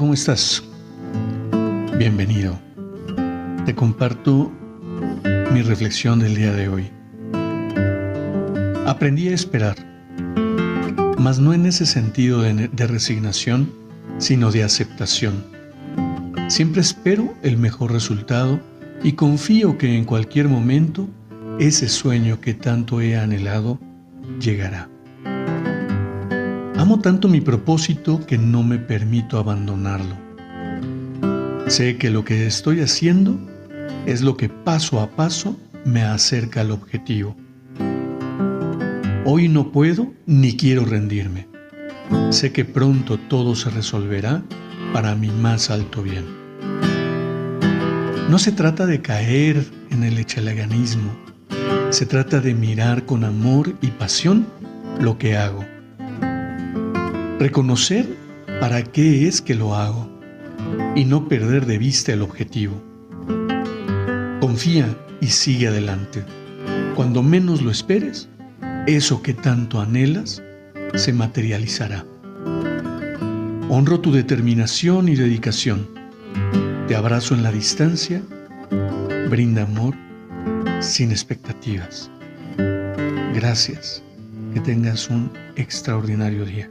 ¿Cómo estás? Bienvenido. Te comparto mi reflexión del día de hoy. Aprendí a esperar, mas no en ese sentido de, de resignación, sino de aceptación. Siempre espero el mejor resultado y confío que en cualquier momento ese sueño que tanto he anhelado llegará. Amo tanto mi propósito que no me permito abandonarlo. Sé que lo que estoy haciendo es lo que paso a paso me acerca al objetivo. Hoy no puedo ni quiero rendirme. Sé que pronto todo se resolverá para mi más alto bien. No se trata de caer en el echeleganismo. Se trata de mirar con amor y pasión lo que hago Reconocer para qué es que lo hago y no perder de vista el objetivo. Confía y sigue adelante. Cuando menos lo esperes, eso que tanto anhelas se materializará. Honro tu determinación y dedicación. Te abrazo en la distancia. Brinda amor sin expectativas. Gracias. Que tengas un extraordinario día.